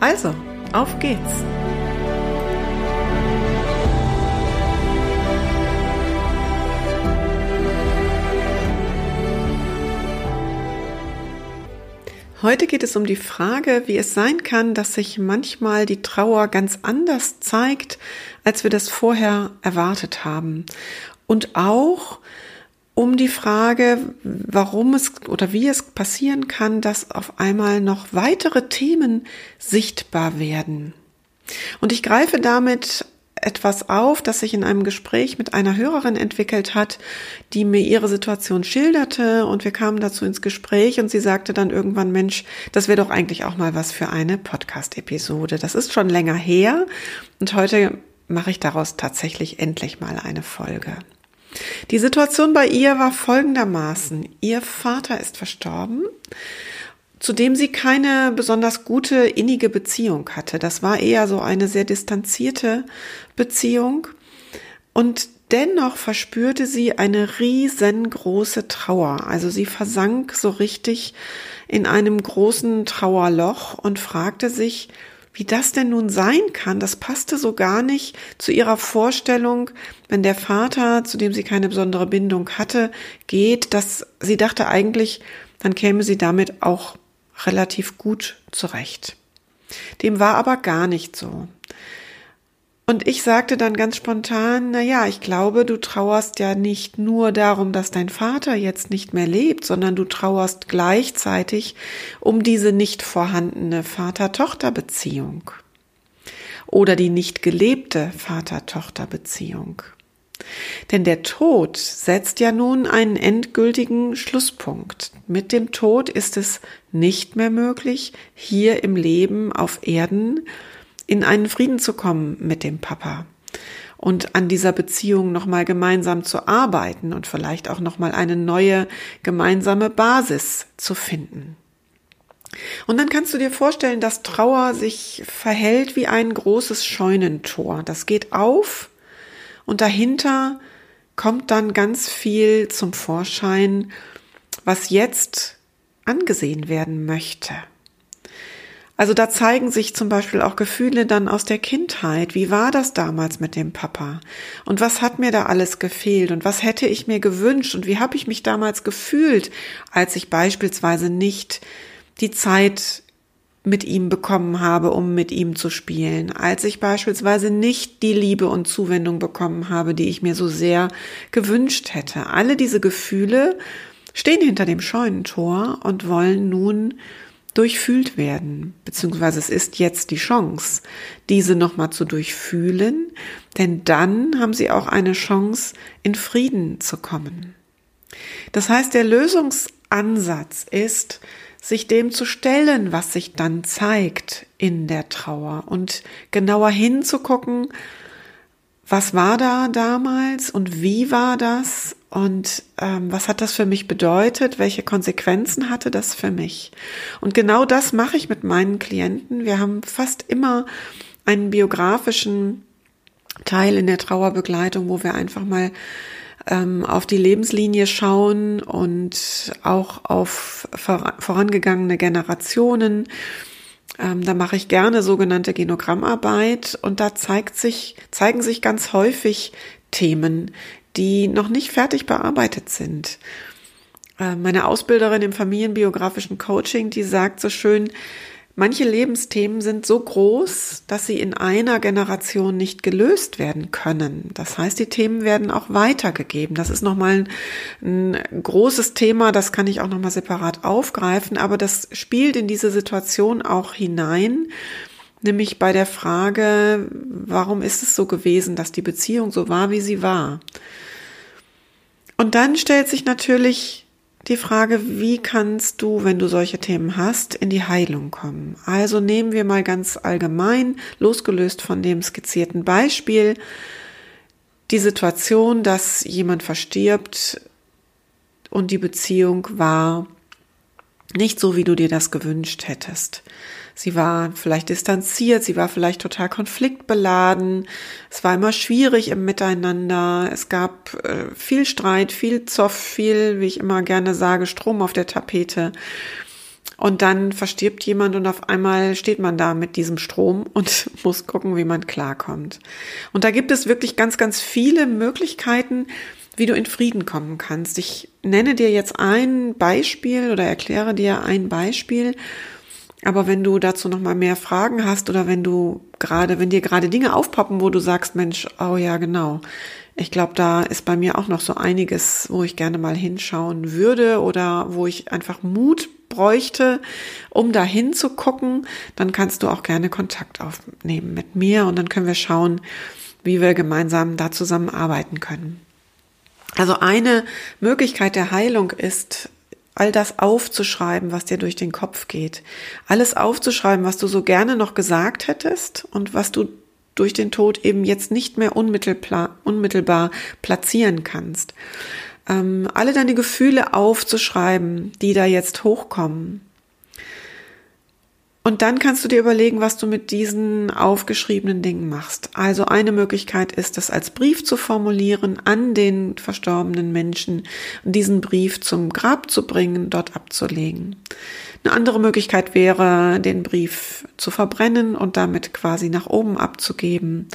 Also, auf geht's! Heute geht es um die Frage, wie es sein kann, dass sich manchmal die Trauer ganz anders zeigt, als wir das vorher erwartet haben. Und auch um die Frage, warum es oder wie es passieren kann, dass auf einmal noch weitere Themen sichtbar werden. Und ich greife damit etwas auf, das sich in einem Gespräch mit einer Hörerin entwickelt hat, die mir ihre Situation schilderte und wir kamen dazu ins Gespräch und sie sagte dann irgendwann, Mensch, das wäre doch eigentlich auch mal was für eine Podcast-Episode. Das ist schon länger her und heute mache ich daraus tatsächlich endlich mal eine Folge. Die Situation bei ihr war folgendermaßen. Ihr Vater ist verstorben, zu dem sie keine besonders gute innige Beziehung hatte. Das war eher so eine sehr distanzierte Beziehung. Und dennoch verspürte sie eine riesengroße Trauer. Also sie versank so richtig in einem großen Trauerloch und fragte sich, wie das denn nun sein kann, das passte so gar nicht zu ihrer Vorstellung, wenn der Vater, zu dem sie keine besondere Bindung hatte, geht, dass sie dachte eigentlich, dann käme sie damit auch relativ gut zurecht. Dem war aber gar nicht so. Und ich sagte dann ganz spontan, na ja, ich glaube, du trauerst ja nicht nur darum, dass dein Vater jetzt nicht mehr lebt, sondern du trauerst gleichzeitig um diese nicht vorhandene Vater-Tochter-Beziehung oder die nicht gelebte Vater-Tochter-Beziehung. Denn der Tod setzt ja nun einen endgültigen Schlusspunkt. Mit dem Tod ist es nicht mehr möglich, hier im Leben auf Erden in einen Frieden zu kommen mit dem Papa und an dieser Beziehung nochmal gemeinsam zu arbeiten und vielleicht auch nochmal eine neue gemeinsame Basis zu finden. Und dann kannst du dir vorstellen, dass Trauer sich verhält wie ein großes Scheunentor. Das geht auf und dahinter kommt dann ganz viel zum Vorschein, was jetzt angesehen werden möchte. Also da zeigen sich zum Beispiel auch Gefühle dann aus der Kindheit. Wie war das damals mit dem Papa? Und was hat mir da alles gefehlt? Und was hätte ich mir gewünscht? Und wie habe ich mich damals gefühlt, als ich beispielsweise nicht die Zeit mit ihm bekommen habe, um mit ihm zu spielen, als ich beispielsweise nicht die Liebe und Zuwendung bekommen habe, die ich mir so sehr gewünscht hätte. Alle diese Gefühle stehen hinter dem Scheunentor und wollen nun durchfühlt werden, beziehungsweise es ist jetzt die Chance, diese nochmal zu durchfühlen, denn dann haben sie auch eine Chance, in Frieden zu kommen. Das heißt, der Lösungsansatz ist, sich dem zu stellen, was sich dann zeigt in der Trauer. Und genauer hinzugucken, was war da damals und wie war das und ähm, was hat das für mich bedeutet? Welche Konsequenzen hatte das für mich? Und genau das mache ich mit meinen Klienten. Wir haben fast immer einen biografischen Teil in der Trauerbegleitung, wo wir einfach mal ähm, auf die Lebenslinie schauen und auch auf vorangegangene Generationen. Ähm, da mache ich gerne sogenannte Genogrammarbeit und da zeigt sich, zeigen sich ganz häufig Themen, die noch nicht fertig bearbeitet sind. Äh, meine Ausbilderin im familienbiografischen Coaching, die sagt so schön, manche Lebensthemen sind so groß, dass sie in einer Generation nicht gelöst werden können. Das heißt, die Themen werden auch weitergegeben. Das ist nochmal ein, ein großes Thema, das kann ich auch nochmal separat aufgreifen, aber das spielt in diese Situation auch hinein, nämlich bei der Frage, warum ist es so gewesen, dass die Beziehung so war, wie sie war? Und dann stellt sich natürlich die Frage, wie kannst du, wenn du solche Themen hast, in die Heilung kommen? Also nehmen wir mal ganz allgemein, losgelöst von dem skizzierten Beispiel, die Situation, dass jemand verstirbt und die Beziehung war nicht so, wie du dir das gewünscht hättest. Sie war vielleicht distanziert, sie war vielleicht total konfliktbeladen, es war immer schwierig im Miteinander, es gab äh, viel Streit, viel Zoff, viel, wie ich immer gerne sage, Strom auf der Tapete. Und dann verstirbt jemand und auf einmal steht man da mit diesem Strom und muss gucken, wie man klarkommt. Und da gibt es wirklich ganz, ganz viele Möglichkeiten, wie du in Frieden kommen kannst. Ich nenne dir jetzt ein Beispiel oder erkläre dir ein Beispiel. Aber wenn du dazu noch mal mehr Fragen hast oder wenn du gerade, wenn dir gerade Dinge aufpoppen, wo du sagst, Mensch, oh ja, genau. Ich glaube, da ist bei mir auch noch so einiges, wo ich gerne mal hinschauen würde oder wo ich einfach Mut bräuchte, um da hinzugucken, dann kannst du auch gerne Kontakt aufnehmen mit mir und dann können wir schauen, wie wir gemeinsam da zusammenarbeiten können. Also eine Möglichkeit der Heilung ist, all das aufzuschreiben, was dir durch den Kopf geht. Alles aufzuschreiben, was du so gerne noch gesagt hättest und was du durch den Tod eben jetzt nicht mehr unmittelbar, unmittelbar platzieren kannst. Ähm, alle deine Gefühle aufzuschreiben, die da jetzt hochkommen. Und dann kannst du dir überlegen, was du mit diesen aufgeschriebenen Dingen machst. Also eine Möglichkeit ist, das als Brief zu formulieren an den verstorbenen Menschen, diesen Brief zum Grab zu bringen, dort abzulegen. Eine andere Möglichkeit wäre, den Brief zu verbrennen und damit quasi nach oben abzugeben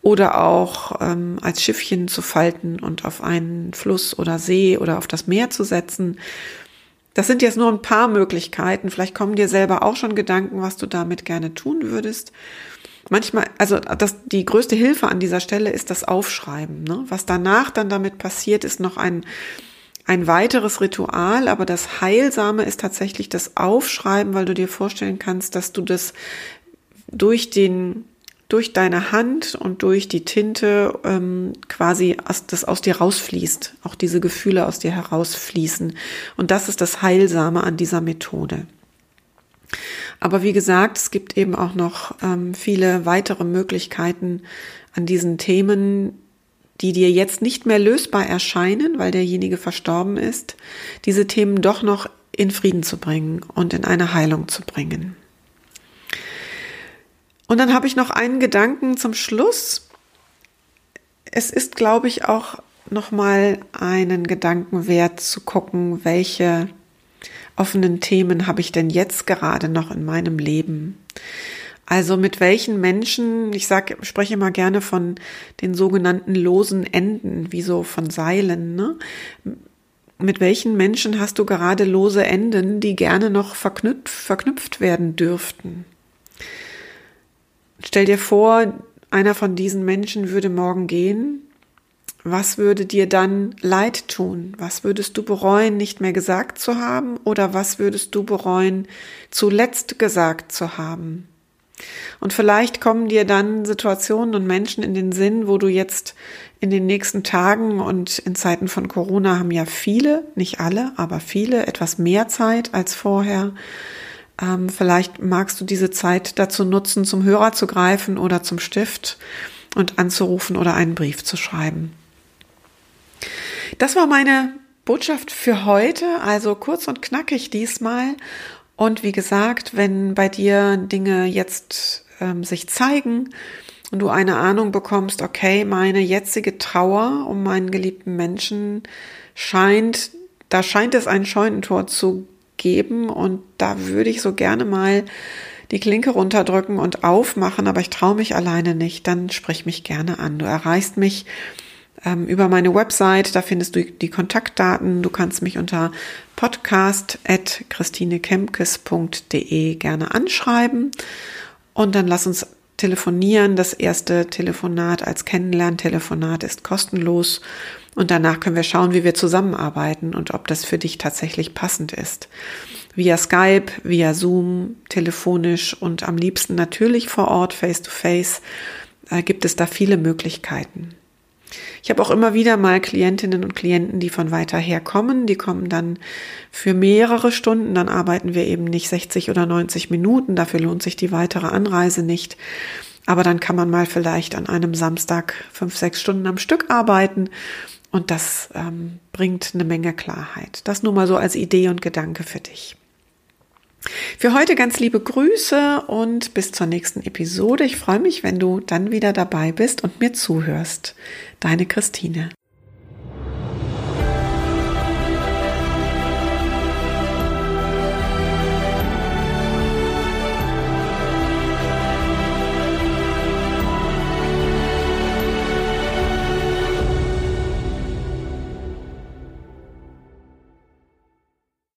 oder auch ähm, als Schiffchen zu falten und auf einen Fluss oder See oder auf das Meer zu setzen das sind jetzt nur ein paar Möglichkeiten. Vielleicht kommen dir selber auch schon Gedanken, was du damit gerne tun würdest. Manchmal, also das, die größte Hilfe an dieser Stelle ist das Aufschreiben. Ne? Was danach dann damit passiert, ist noch ein, ein weiteres Ritual, aber das Heilsame ist tatsächlich das Aufschreiben, weil du dir vorstellen kannst, dass du das durch den durch deine Hand und durch die Tinte ähm, quasi aus, das aus dir rausfließt, auch diese Gefühle aus dir herausfließen. Und das ist das Heilsame an dieser Methode. Aber wie gesagt, es gibt eben auch noch ähm, viele weitere Möglichkeiten an diesen Themen, die dir jetzt nicht mehr lösbar erscheinen, weil derjenige verstorben ist, diese Themen doch noch in Frieden zu bringen und in eine Heilung zu bringen. Und dann habe ich noch einen Gedanken zum Schluss. Es ist, glaube ich, auch noch mal einen Gedanken wert zu gucken, welche offenen Themen habe ich denn jetzt gerade noch in meinem Leben? Also mit welchen Menschen, ich sage, spreche immer gerne von den sogenannten losen Enden, wie so von Seilen, ne? Mit welchen Menschen hast du gerade lose Enden, die gerne noch verknüpft, verknüpft werden dürften? Stell dir vor, einer von diesen Menschen würde morgen gehen. Was würde dir dann leid tun? Was würdest du bereuen, nicht mehr gesagt zu haben? Oder was würdest du bereuen, zuletzt gesagt zu haben? Und vielleicht kommen dir dann Situationen und Menschen in den Sinn, wo du jetzt in den nächsten Tagen und in Zeiten von Corona haben ja viele, nicht alle, aber viele etwas mehr Zeit als vorher, ähm, vielleicht magst du diese Zeit dazu nutzen, zum Hörer zu greifen oder zum Stift und anzurufen oder einen Brief zu schreiben. Das war meine Botschaft für heute, also kurz und knackig diesmal. Und wie gesagt, wenn bei dir Dinge jetzt ähm, sich zeigen und du eine Ahnung bekommst, okay, meine jetzige Trauer um meinen geliebten Menschen scheint, da scheint es ein Scheunentor zu geben und da würde ich so gerne mal die Klinke runterdrücken und aufmachen, aber ich traue mich alleine nicht, dann sprich mich gerne an. Du erreichst mich ähm, über meine Website, da findest du die Kontaktdaten. Du kannst mich unter podcast.christinekemkes.de gerne anschreiben und dann lass uns telefonieren. Das erste Telefonat als Kennenlerntelefonat ist kostenlos und danach können wir schauen, wie wir zusammenarbeiten und ob das für dich tatsächlich passend ist. Via Skype, via Zoom, telefonisch und am liebsten natürlich vor Ort, face to face, äh, gibt es da viele Möglichkeiten. Ich habe auch immer wieder mal Klientinnen und Klienten, die von weiter her kommen. Die kommen dann für mehrere Stunden. Dann arbeiten wir eben nicht 60 oder 90 Minuten. Dafür lohnt sich die weitere Anreise nicht. Aber dann kann man mal vielleicht an einem Samstag fünf, sechs Stunden am Stück arbeiten. Und das ähm, bringt eine Menge Klarheit. Das nur mal so als Idee und Gedanke für dich. Für heute ganz liebe Grüße und bis zur nächsten Episode. Ich freue mich, wenn du dann wieder dabei bist und mir zuhörst. Deine Christine.